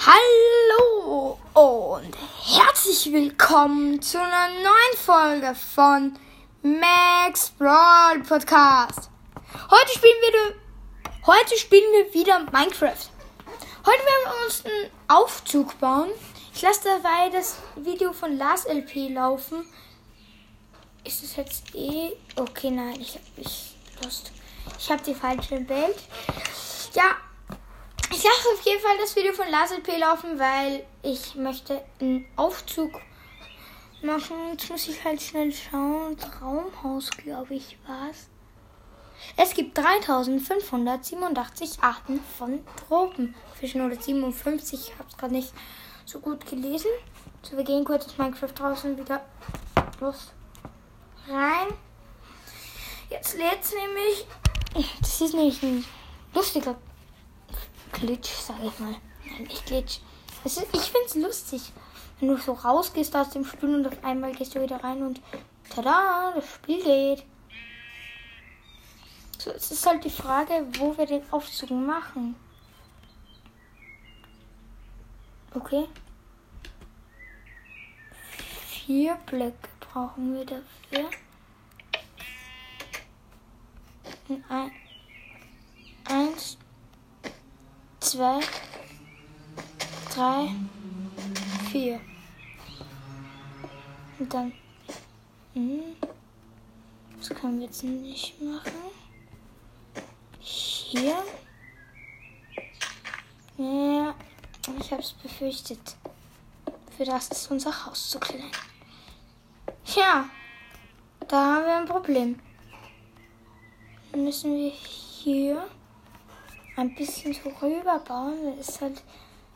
Hallo und herzlich willkommen zu einer neuen Folge von Max Brawl Podcast. Heute spielen wir heute spielen wir wieder Minecraft. Heute werden wir uns einen Aufzug bauen. Ich lasse dabei das Video von Lars LP laufen. Ist es jetzt eh okay? Nein, ich habe ich Lust. Ich habe die falsche Welt. Ja, ich lasse auf jeden Fall das Video von Lars LP laufen, weil ich möchte einen Aufzug machen. Jetzt muss ich halt schnell schauen. Traumhaus, glaube ich, war's. Es gibt 3587 Arten von Tropenfischen oder 57. Ich habe es gerade nicht so gut gelesen. So, wir gehen kurz aus Minecraft draußen wieder los rein. Jetzt lädt nämlich. Das ist nämlich ein lustiger Glitch, sag ich mal. Nein, nicht Glitch. Ist, ich finde es lustig, wenn du so rausgehst aus dem Spiel und auf einmal gehst du wieder rein und tada, das Spiel geht. So, es ist halt die Frage, wo wir den Aufzug machen. Okay. Vier Blöcke brauchen wir dafür. Ein, eins, zwei, drei, vier. Und dann. Hm, das können wir jetzt nicht machen. Hier. Ja, ich habe es befürchtet. Für das ist unser Haus zu klein. Ja, da haben wir ein Problem. Müssen wir hier ein bisschen so rüber bauen. Da ist halt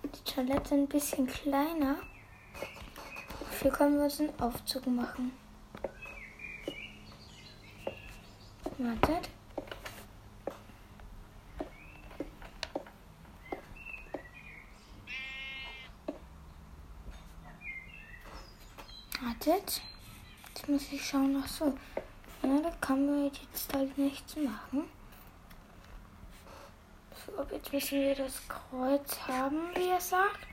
die Toilette ein bisschen kleiner. Dafür können wir uns einen Aufzug machen. Wartet. Wartet. Jetzt muss ich schauen, ach so. Ja, da kann man jetzt halt nichts machen. Jetzt müssen wir das Kreuz haben, wie er sagt.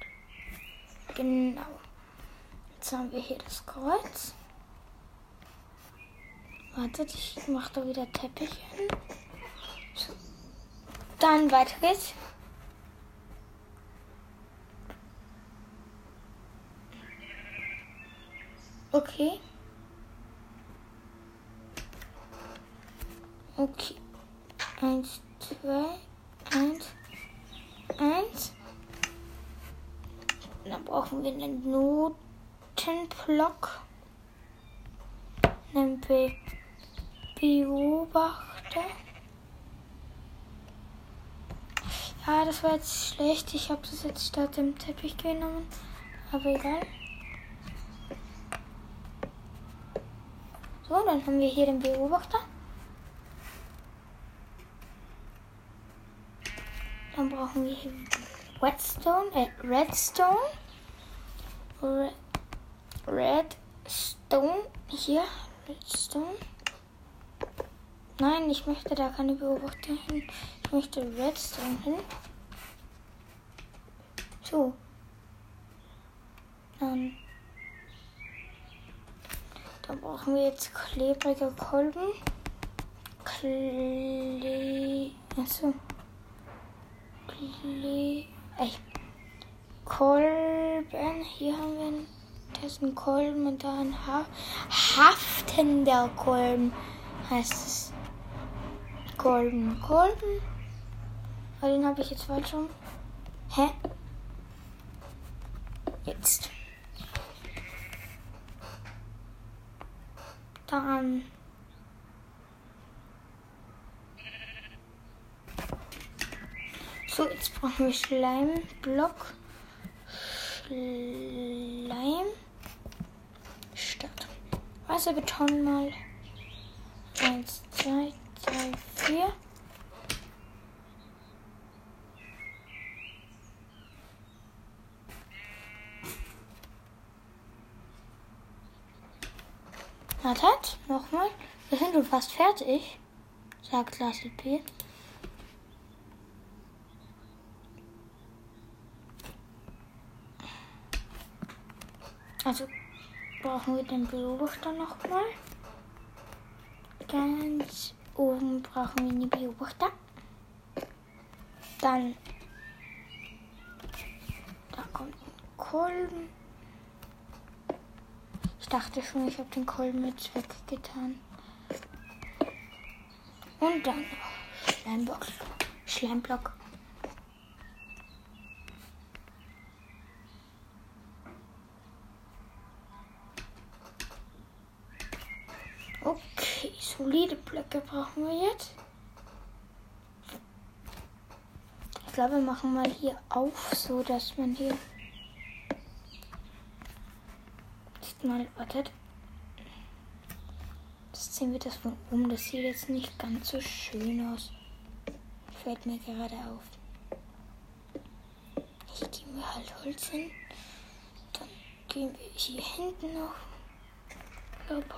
Genau. Jetzt haben wir hier das Kreuz. Wartet, ich mache da wieder Teppich hin. Dann weiter geht's. Okay. Okay. Eins, zwei, eins, eins. Dann brauchen wir einen Notenblock. Einen Be Beobachter. Ja, das war jetzt schlecht. Ich habe das jetzt statt dem Teppich genommen. Aber egal. So, dann haben wir hier den Beobachter. Dann brauchen wir hier Redstone, äh, Redstone. Re Redstone. Hier, Redstone. Nein, ich möchte da keine Beobachter hin. Ich möchte Redstone hin. So. Dann, dann brauchen wir jetzt klebrige Kolben. Kle... Achso. Kle... Ey. Kolben. Hier haben wir einen, das ist ein Kolben und da ein ha haftender Kolben heißt es. Kolben, Kolben. Aber den habe ich jetzt falsch rum. Hä? Jetzt. Dann. So, jetzt brauchen wir Schleimblock. Schleim. Statt. Wasserbeton mal. Eins, zwei, drei, vier. Wartet, nochmal. Wir sind schon fast fertig, sagt Lars P. Also brauchen wir den Beobachter nochmal. Ganz oben brauchen wir den Beobachter. Dann da kommt ein Kolben. Ich dachte schon, ich habe den Kolben jetzt weggetan. Und dann Schleimblock. Schleimblock. Okay, solide Blöcke brauchen wir jetzt. Ich glaube, wir machen mal hier auf, so dass man hier. Mal, wartet. Das sehen wir das von oben. Das sieht jetzt nicht ganz so schön aus. Fällt mir gerade auf. Hier gehen wir halt Holz hin. Dann gehen wir hier hinten noch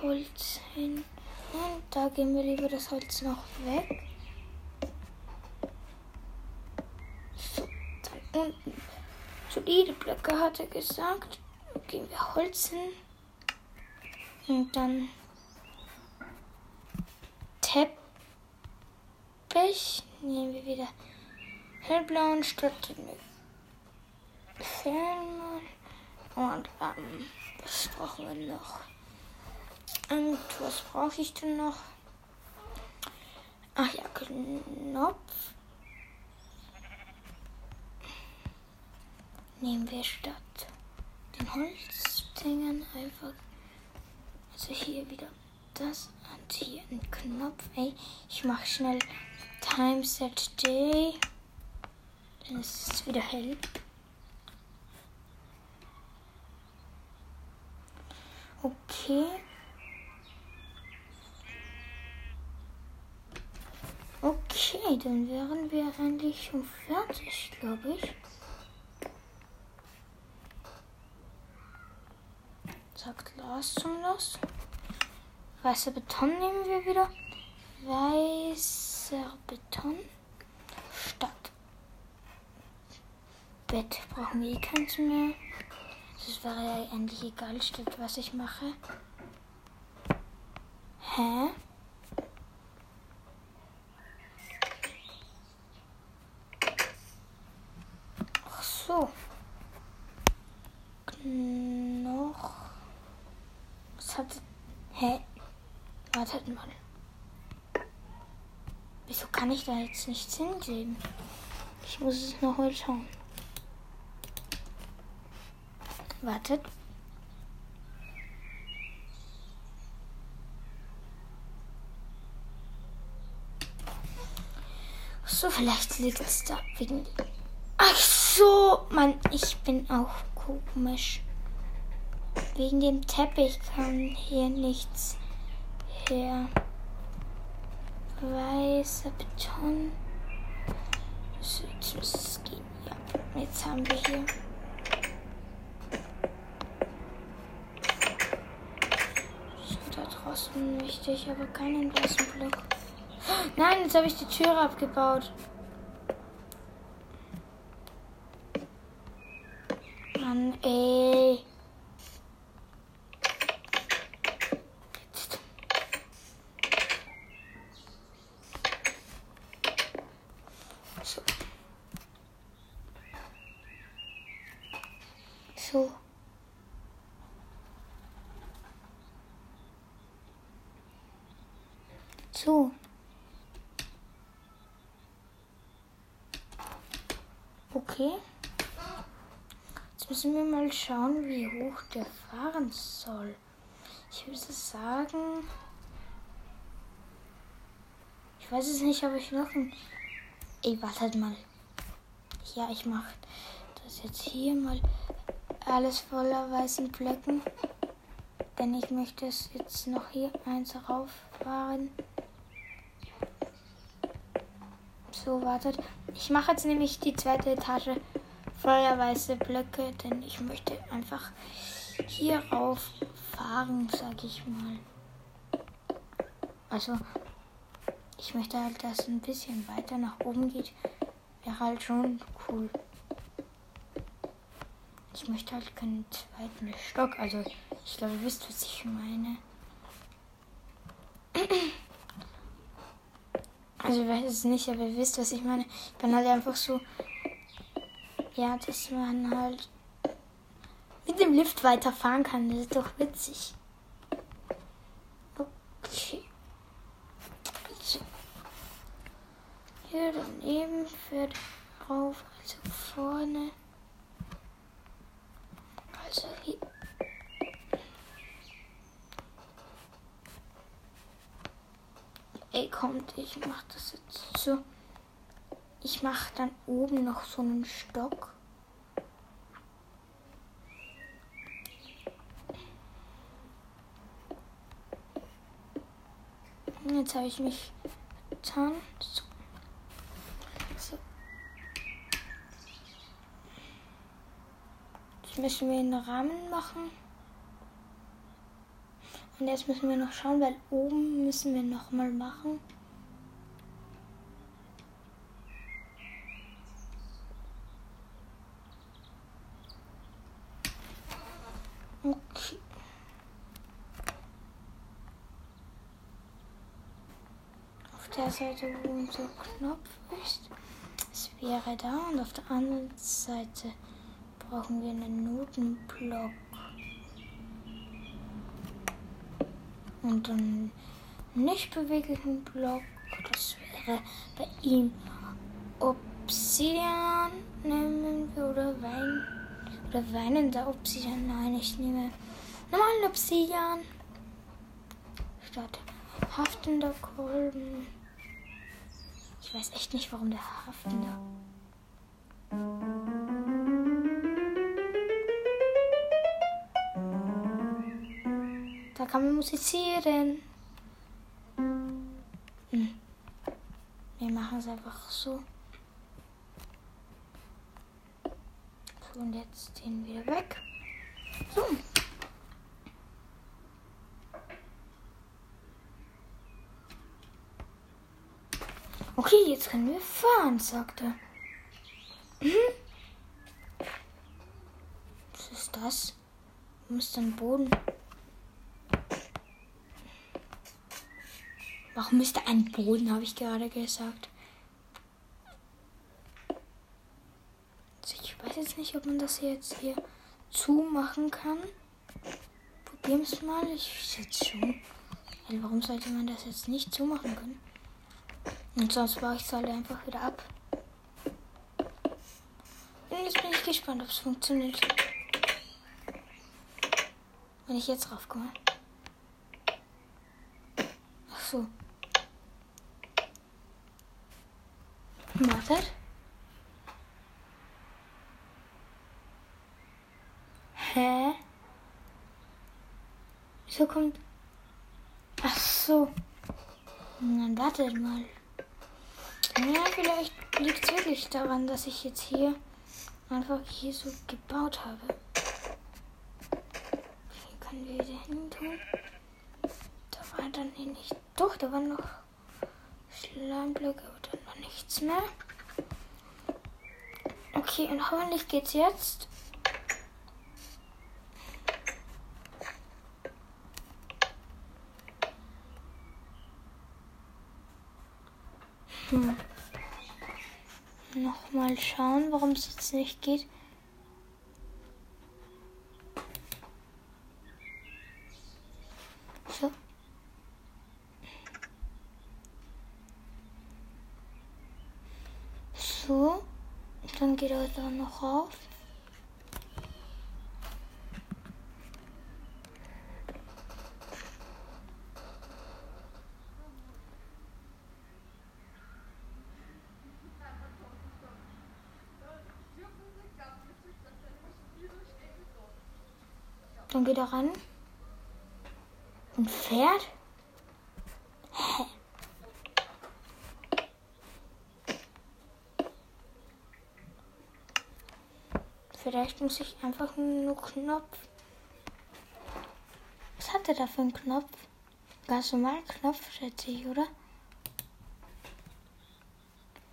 Holz hin. Und da gehen wir lieber das Holz noch weg. So, dann unten. Solide Blöcke hat er gesagt. Gehen wir Holz hin. Und dann Teppich. Nehmen wir wieder hellblauen statt den Fernmann. Und ähm, was brauchen wir noch? Und was brauche ich denn noch? Ach ja, Knopf. Nehmen wir statt den Holzdingen einfach. Also hier wieder das und hier ein Knopf. Ey, ich mache schnell Time Set Day. Dann ist es wieder hell. Okay. Okay, dann wären wir eigentlich schon fertig, glaube ich. Sagt Lars zum Los. Weißer Beton nehmen wir wieder. Weißer Beton. Statt. Bett brauchen wir eh keins mehr. Das wäre ja eigentlich egal, statt was ich mache. Hä? so. Noch. Was hat. Hä? Wartet mal. Wieso kann ich da jetzt nichts hinsehen? Ich muss es noch mal schauen. Wartet. So, vielleicht liegt es da wegen. Ach so, Mann, ich bin auch komisch. Wegen dem Teppich kam hier nichts her. Weißer Beton. Muss es gehen. Ja, jetzt haben wir hier. Da draußen wichtig, aber keinen blassen Block. Nein, jetzt habe ich die Tür abgebaut. Mann, ey. So. So. So. Okay. Jetzt müssen wir mal schauen, wie hoch der fahren soll. Ich würde sagen. Ich weiß es nicht, aber ich noch ein. Ey, wartet mal. Ja, ich mache das jetzt hier mal alles voller weißen Blöcken. Denn ich möchte es jetzt noch hier eins rauffahren. So, wartet. Ich mache jetzt nämlich die zweite Etage feuerweiße Blöcke, denn ich möchte einfach hier rauf fahren, sag ich mal. Also, ich möchte halt, dass es ein bisschen weiter nach oben geht. Wäre halt schon cool. Ich möchte halt keinen zweiten Stock. Also, ich glaube, ihr wisst, was ich meine. Also, ich weiß es nicht, aber ihr wisst, was ich meine. Ich bin halt einfach so. Ja, dass man halt mit dem Lift weiterfahren kann. Das ist doch witzig. Okay. Hier daneben fährt rauf, also vorne. Also hier. Ey, kommt, ich mach das jetzt so. Ich mach dann oben noch so einen Stock. Jetzt habe ich mich getan. So. So. Jetzt müssen wir einen Rahmen machen. Und jetzt müssen wir noch schauen, weil oben müssen wir noch mal machen. Okay. Auf der Seite, wo unser Knopf ist, es wäre da und auf der anderen Seite brauchen wir einen Notenblock. Und einen nicht beweglichen Block, das wäre bei ihm Obsidian nehmen wir oder Wein oder weinender Obsidian. Nein, ich nehme normalen Obsidian statt haftender Kolben. Ich weiß echt nicht, warum der haftende. Da kann man musizieren. Hm. Wir machen es einfach so. So, und jetzt den wieder weg. So. Okay, jetzt können wir fahren, sagte er. Mhm. Was ist das? Wo ist denn Boden? Warum ist da ein Boden, habe ich gerade gesagt. Also ich weiß jetzt nicht, ob man das jetzt hier zumachen kann. Probieren wir es mal. Ich schätze schon. Weil warum sollte man das jetzt nicht zumachen können? Und sonst baue ich es halt einfach wieder ab. Und jetzt bin ich gespannt, ob es funktioniert. Wenn ich jetzt raufkomme. Ach so. Wartet. Hä? Wieso kommt. Ach so. Dann wartet mal. Ja, vielleicht liegt es wirklich daran, dass ich jetzt hier einfach hier so gebaut habe. Hier können wir wieder hin tun. Da war dann hier nicht. Doch, da waren noch Schleimblöcke, aber dann war nichts mehr. Okay, und hoffentlich geht's jetzt. Hm. Nochmal schauen, warum es jetzt nicht geht. So. So. Dann geht er da noch rauf. Dann geht er ran und fährt. Hä? Vielleicht muss ich einfach nur Knopf. Was hat er da für einen Knopf? Ganz normal Knopf, schätze ich, oder?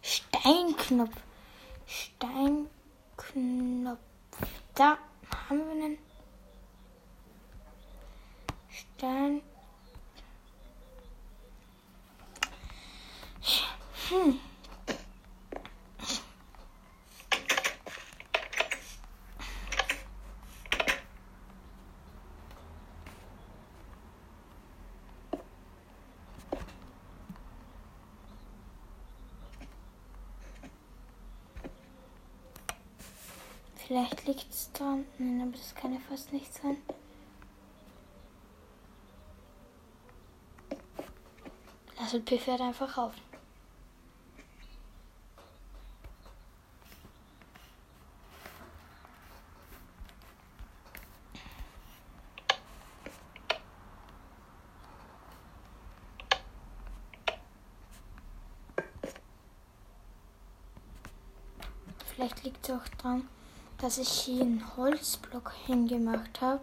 Steinknopf. Steinknopf. Da haben wir einen Stein. Hm. Vielleicht liegt es dran. Nein, aber das kann ja fast nicht sein. Lass den Piffert einfach auf. Vielleicht liegt es auch dran, dass ich hier einen Holzblock hingemacht habe.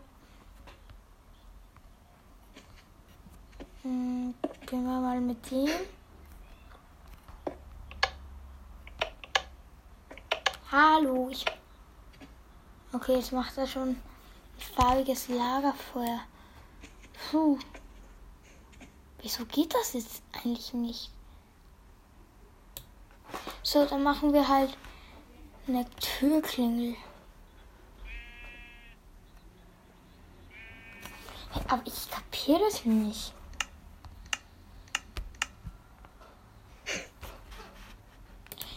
Hm, mit dem. Hallo, ich. Okay, jetzt macht er schon ein farbiges Lagerfeuer. Puh. Wieso geht das jetzt eigentlich nicht? So, dann machen wir halt eine Türklingel. Aber ich kapiere das nicht.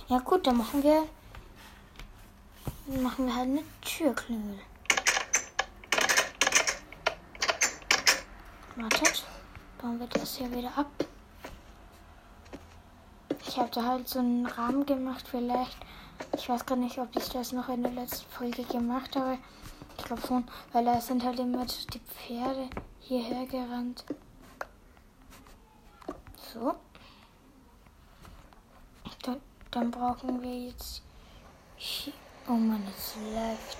Ja gut, dann machen wir machen wir halt eine Türklingel. Wartet, bauen wir das hier wieder ab. Ich habe da halt so einen Rahmen gemacht, vielleicht ich weiß gar nicht, ob ich das noch in der letzten Folge gemacht habe. Ich glaube schon, weil da sind halt immer die Pferde hierher gerannt. So. Dann, brauchen wir jetzt. Oh Mann, es läuft.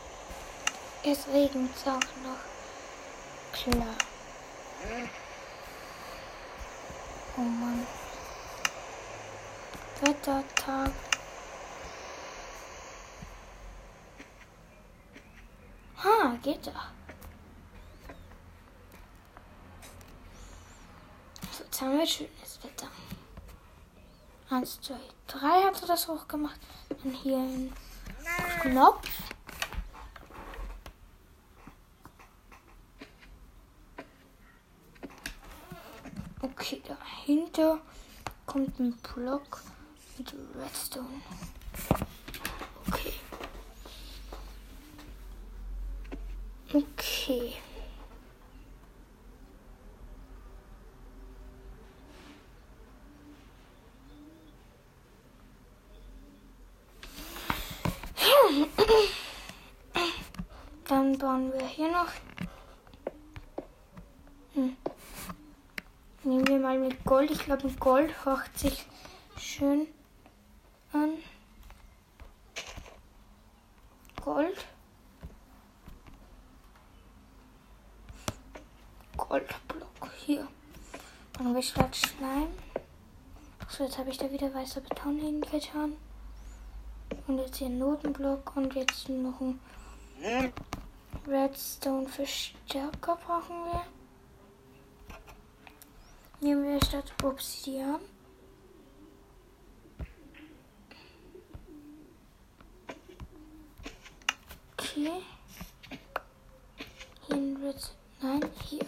Es regnet auch noch. Klar. Oh Mann. Wettertag. Ha, geht doch. So, jetzt haben wir schönes Wetter. Eins, zwei, drei hat er das hochgemacht. Dann hier ein Knopf. Okay, dahinter kommt ein Block mit Redstone. Okay. Dann bauen wir hier noch. Hm. Nehmen wir mal mit Gold. Ich glaube, mit Gold hocht sich schön an. Gold. Goldblock hier. Dann wir statt Schleim. So, jetzt habe ich da wieder weißer Beton hingetan. Und jetzt hier ein Notenblock und jetzt noch ein Redstone Verstärker brauchen wir. Nehmen wir statt Obsidian. Okay. Hier Redstone. Nein, hier.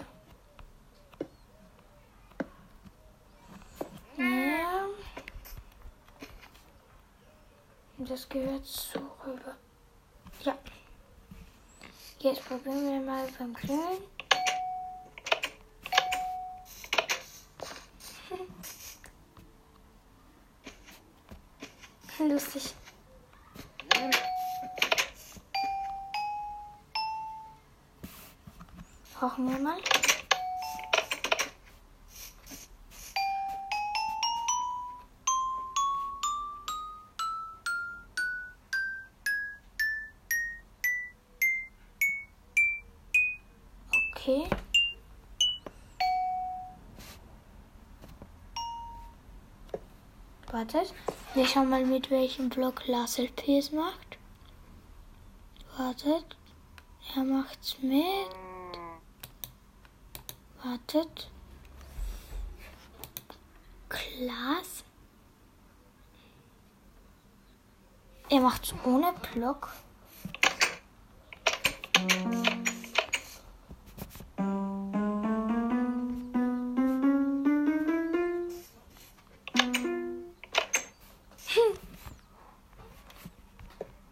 Ja. Das gehört so rüber. Ja. Jetzt probieren wir mal beim Klingeln. Lustig. Brauchen wir mal. Wartet. Wir schauen mal, mit welchem Block Lassel Ps macht. Wartet. Er macht's mit. Wartet. Glas. Er macht's ohne Block.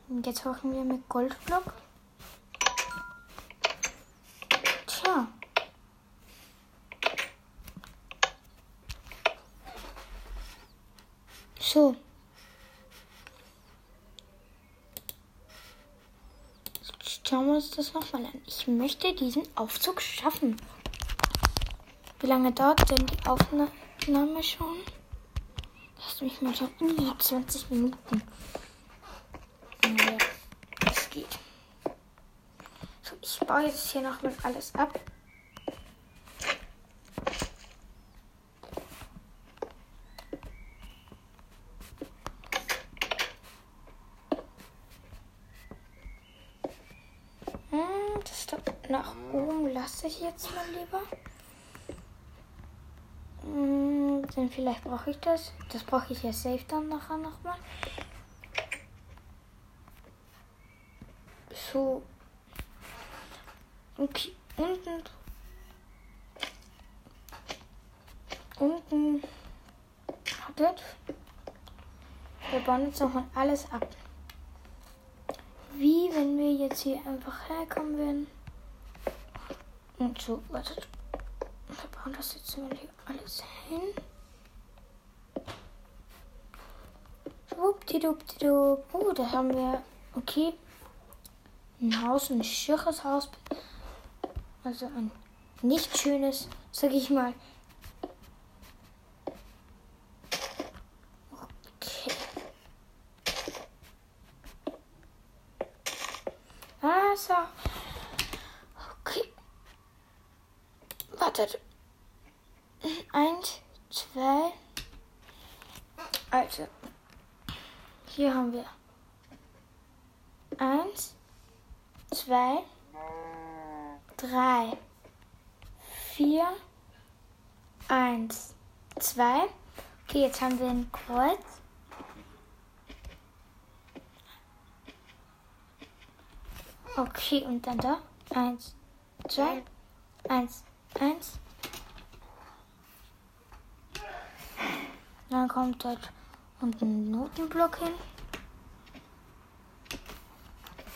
Und jetzt machen wir mit Goldblock. Tja. So. Jetzt Schauen wir uns das nochmal an. Ich möchte diesen Aufzug schaffen. Wie lange dauert denn die Aufnahme schon? Lass mich mal schauen. Uh, 20 Minuten. Ja, das geht. So, ich baue jetzt hier nochmal alles ab. Hm, Das da nach oben lasse ich jetzt mal lieber. Hm, Denn vielleicht brauche ich das. Das brauche ich ja safe dann nachher nochmal. So. Okay, unten. Unten. Wartet. Wir bauen jetzt nochmal alles ab. Wie wenn wir jetzt hier einfach herkommen würden. Und so, wartet. Wir bauen das jetzt mal hier alles hin. Schwuppdiwuppdiwupp. Oh, da haben wir. Okay. Ein Haus, ein schönes Haus. Also ein nicht schönes, sag ich mal. Okay. Also. Okay. Wartet. Eins, zwei. Also. Hier haben wir. Eins, zwei, drei, vier, eins, zwei. Okay, jetzt haben wir ein Kreuz. Okay, und dann da. Eins, zwei, eins, eins. Dann kommt dort unten ein Notenblock hin.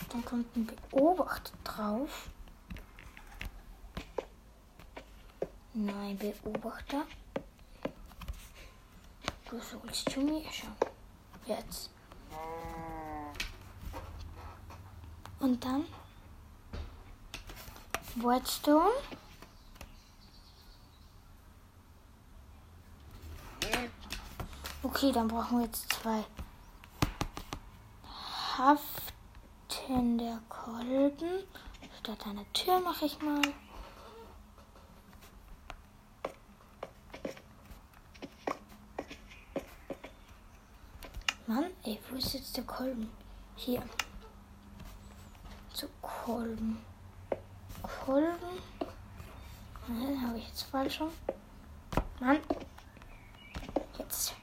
Dann kommt ein Beobachter drauf. Nein, Beobachter. Du sollst zu mir schauen. Jetzt. Und dann Wordstone. Okay, dann brauchen wir jetzt zwei haftende Kolben. Statt einer Tür mache ich mal. Mann, ey, wo ist jetzt der Kolben? Hier. So, Kolben. Kolben. Nein, habe ich jetzt falsch schon. Mann. Jetzt.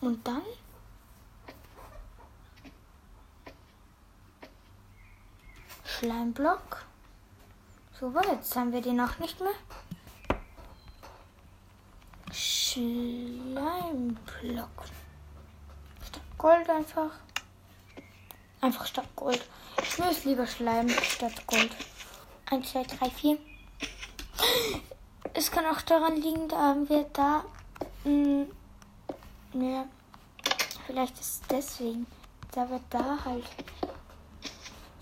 Und dann? Schleimblock. Warte, jetzt haben wir den noch nicht mehr. Schleimblock. Statt Gold einfach. Einfach statt Gold. Ich will es lieber Schleim statt Gold. 1, 2, 3, 4. Es kann auch daran liegen, da haben wir da. Ja. Vielleicht ist es deswegen. Da wir da halt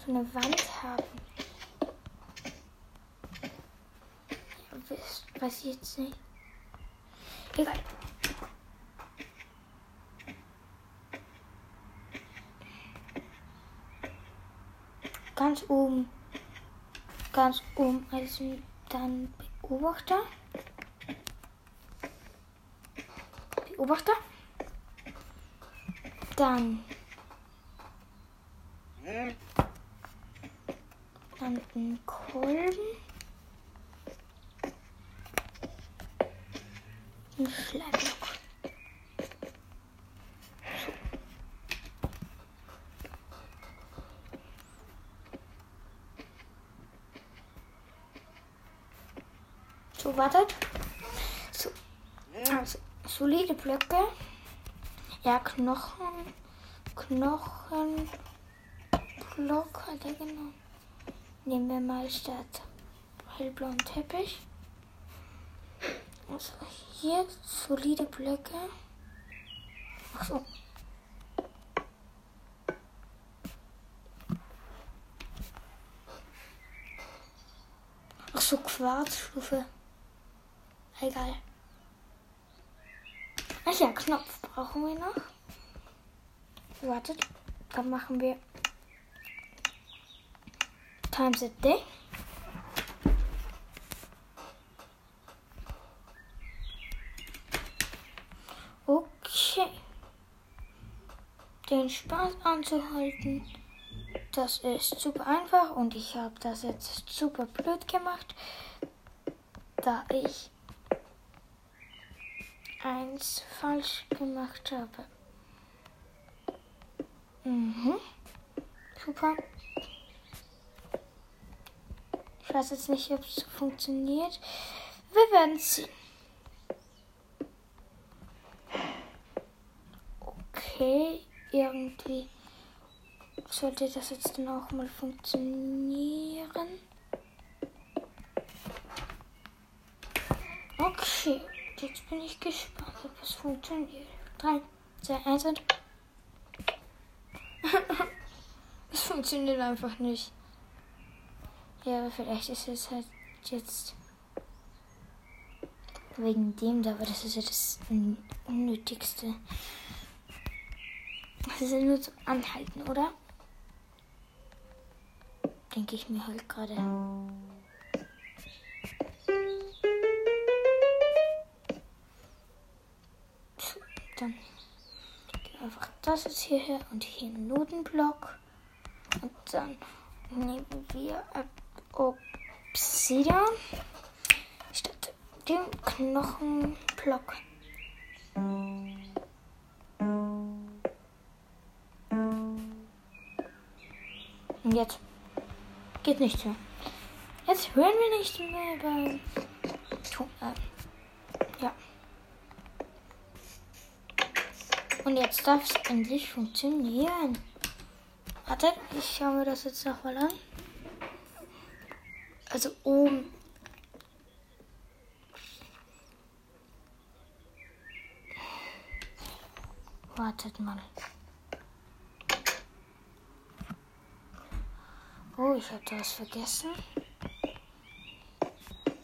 so eine Wand haben. Ja, weiß ich jetzt nicht. Egal. Ganz oben. Ganz oben. Also dann Beobachter. Beobachter. Dann und einen Kolben. Ein Schleimblock. So, wartet. So, also, solide Blöcke. Ja, Knochen. Knochen. Block hat er genommen. Nehmen wir mal statt hellblauen Teppich. Also hier solide Blöcke. Ach so. Ach so, Quarzstufe. Egal. Ach ja, Knopf brauchen wir noch. Wartet, dann machen wir times a day. Okay. Den Spaß anzuhalten, das ist super einfach und ich habe das jetzt super blöd gemacht, da ich eins falsch gemacht habe. Mhm. Super. Ich weiß jetzt nicht, ob es funktioniert. Wir werden sehen. Okay, irgendwie sollte das jetzt dann auch mal funktionieren. Okay, jetzt bin ich gespannt, ob es funktioniert. 3, 2, 1 und. es funktioniert einfach nicht. Ja, aber vielleicht ist es halt jetzt wegen dem da, aber das ist ja das Unnötigste. Das ist ja nur zum Anhalten, oder? Denke ich mir halt gerade. Dann einfach das jetzt hierher und hier einen Notenblock. Und dann nehmen wir Obsidian statt dem Knochenblock. Und jetzt geht nichts mehr. Jetzt hören wir nicht mehr Ton. Äh, ja. Und jetzt darf es endlich funktionieren. Warte, ich schaue mir das jetzt nochmal an. Also oben. Wartet mal. Ich habe das vergessen.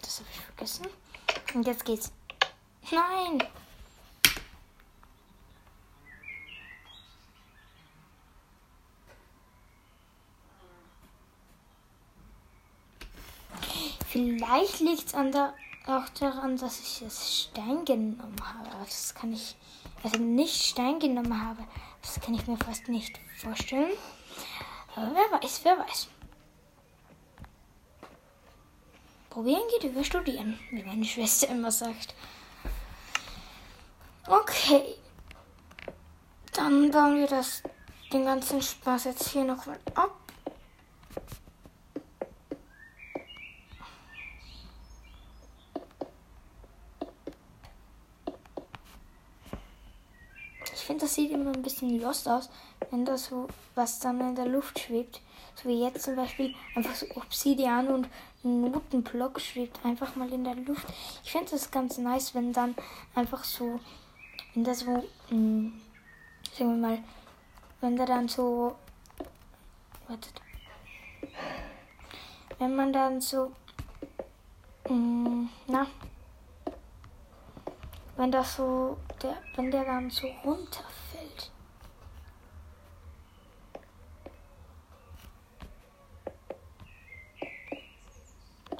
Das habe ich vergessen. Und jetzt geht's. Nein! Vielleicht liegt es da, auch daran, dass ich das Stein genommen habe. Das kann ich, also nicht Stein genommen habe. Das kann ich mir fast nicht vorstellen. Aber wer weiß, wer weiß. Probieren geht über Studieren, wie meine Schwester immer sagt. Okay. Dann bauen wir das, den ganzen Spaß jetzt hier nochmal ab. finde, das sieht immer ein bisschen lost aus, wenn das so was dann in der Luft schwebt. So wie jetzt zum Beispiel einfach so Obsidian und Notenblock schwebt einfach mal in der Luft. Ich finde das ganz nice, wenn dann einfach so, wenn das so, mh, hm, sagen wir mal, wenn da dann so, wartet, wenn man dann so, mh, hm, na, wenn das so, der, wenn der dann so runterfällt.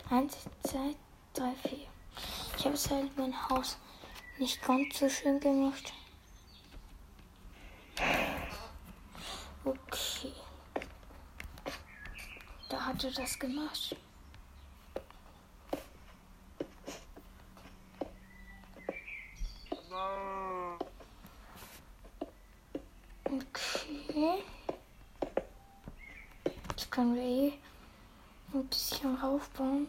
Eins, zwei, drei, vier. Ich habe es halt mein Haus nicht ganz so schön gemacht. Okay. Da hatte das gemacht. Okay. Jetzt können wir eh ein bisschen raufbauen.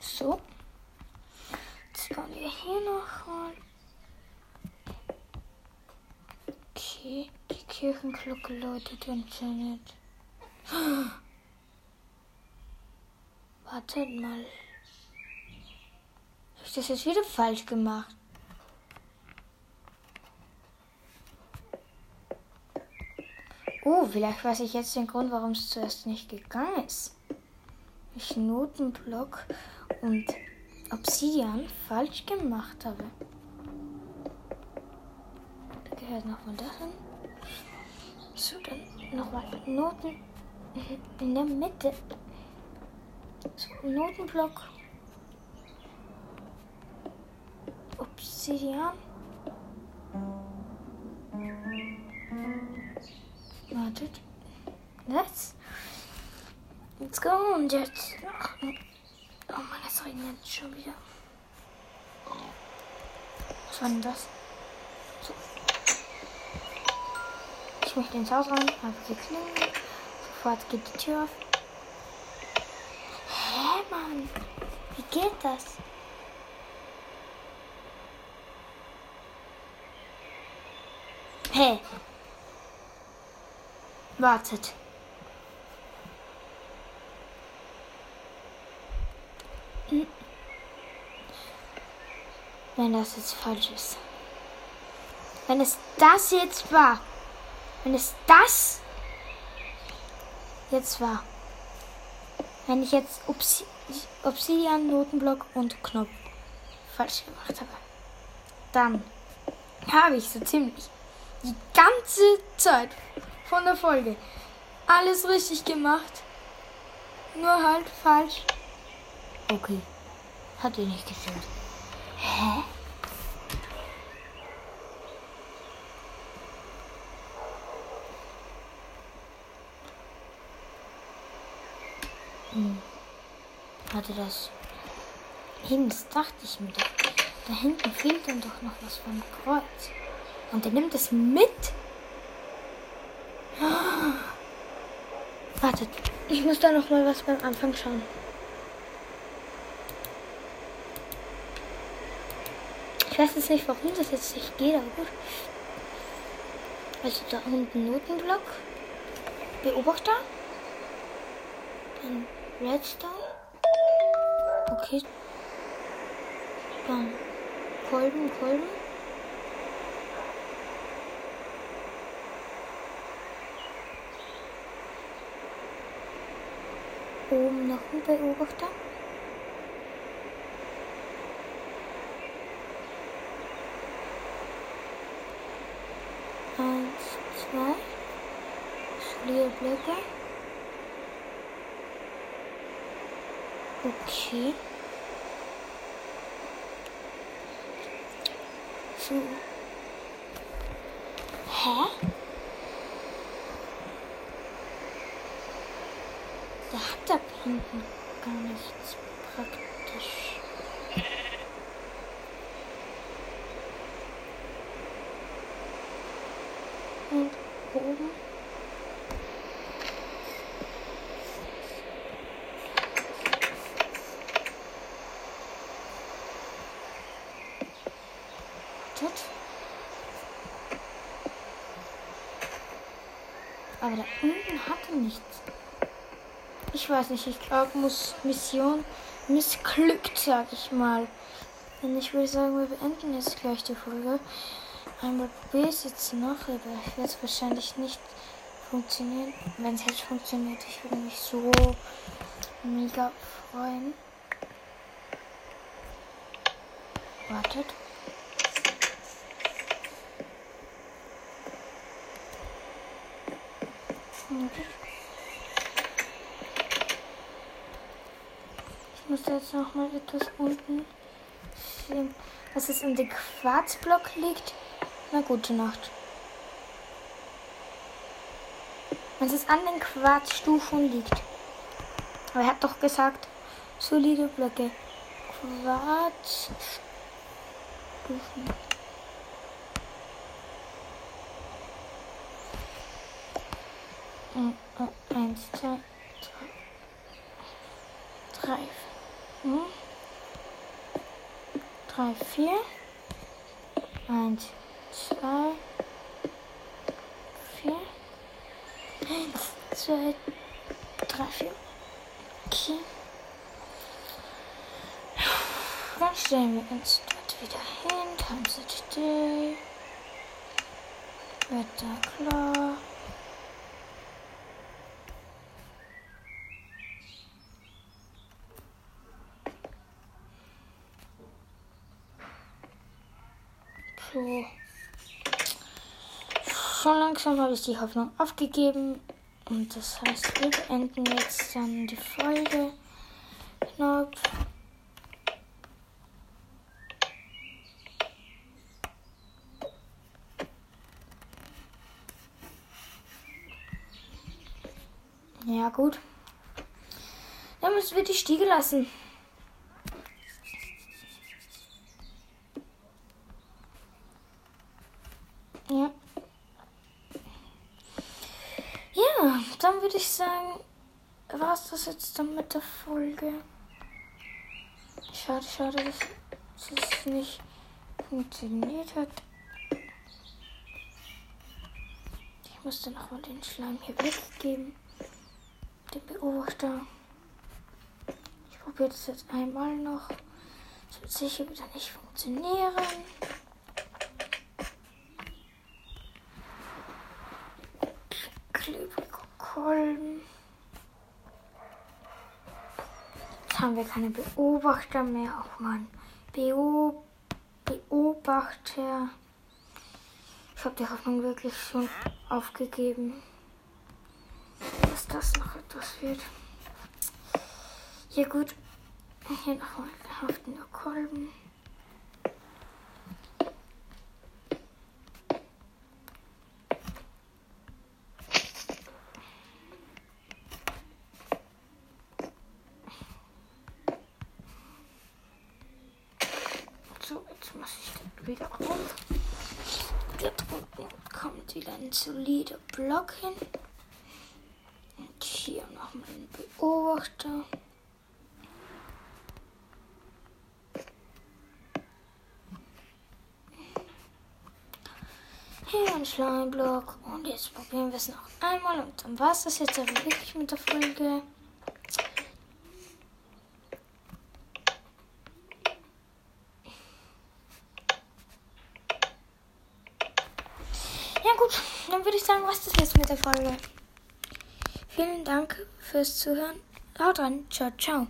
So. Jetzt bauen wir hier noch rein. Okay, die Kirchenglocke läutet anscheinend. Wartet mal. Das jetzt wieder falsch gemacht? Oh, vielleicht weiß ich jetzt den Grund, warum es zuerst nicht gegangen ist. Ich Notenblock und Obsidian falsch gemacht habe. Da gehört nochmal dahin. So, dann nochmal Noten in der Mitte. So, Notenblock. Obsidian. Wartet. Das. Let's go. Und jetzt. Oh Mann, es regnet schon wieder. Was war denn das? So. Ich möchte ins Haus rein, habe sie klingen. Sofort geht die Tür auf. Hä, Mann? Wie geht das? Hä? Wartet. Hm. Wenn das jetzt falsch ist. Wenn es das jetzt war. Wenn es das jetzt war. Wenn ich jetzt Obs Obsidian, Notenblock und Knopf falsch gemacht habe. Dann habe ich so ziemlich die ganze Zeit von der Folge alles richtig gemacht. Nur halt falsch. Okay. Hat ihr nicht gestört. Hä? Hm. Hatte das. Eben, das dachte ich mir doch. Da hinten fehlt dann doch noch was vom Kreuz. Und er nimmt es mit. Wartet, ich muss da noch mal was beim Anfang schauen. Ich weiß jetzt nicht, warum das jetzt nicht geht, aber gut. Also da unten Notenblock. Beobachter. Dann Redstone. Okay. Dann Kolben, Kolben. Oben noch ein Beobachter. Eins, zwei. Solide Blöcke. Okay. So. Hä? Der hat da hinten gar nichts praktisch. Und oben. Wartet. Aber da unten hatte nichts. Ich weiß nicht, ich glaube, muss Mission missglückt, sag ich mal. Und ich würde sagen, wir beenden jetzt gleich die Folge. Einmal probiere es jetzt noch, aber ich werde es wahrscheinlich nicht funktionieren. Wenn es jetzt funktioniert, ich würde mich so mega freuen. Wartet. Wartet. Muss jetzt noch mal etwas unten dass es den Quarzblock liegt. Na gute Nacht. Wenn es an den Quarzstufen liegt. Aber er hat doch gesagt, solide Blöcke. Quarzstufen. Eins, zwei, drei, drei, hm? drei, vier. Eins, zwei, vier. Eins, zwei, drei, vier. Okay. Dann stellen wir uns dort wieder hin. Times it day. Wetter klar. So. Schon langsam habe ich die Hoffnung aufgegeben. Und das heißt, wir beenden jetzt dann die Folge. Knopf. Ja, gut. Dann müssen wir die Stiege lassen. Ja. Ja, dann würde ich sagen, war jetzt dann mit der Folge. Schade, schade, dass es nicht funktioniert hat. Ich musste nochmal den Schleim hier weggeben. Den Beobachter. Ich probiere das jetzt einmal noch. Das wird sicher wieder nicht funktionieren. Kolben. Jetzt haben wir keine Beobachter mehr. Auch mal ein Beo Beobachter. Ich habe die Hoffnung wirklich schon aufgegeben, dass das noch etwas wird. Ja gut, hier nochmal haftende Kolben. So, jetzt muss ich wieder auf. Da drunten kommt wieder ein solider Block hin. Und hier nochmal ein Beobachter. Hier ein Schleimblock. Und jetzt probieren wir es noch einmal. Und dann war es das jetzt wirklich mit der Folge. Ja gut, dann würde ich sagen, was das jetzt mit der Folge. Vielen Dank fürs Zuhören. Haut rein. Ciao, ciao.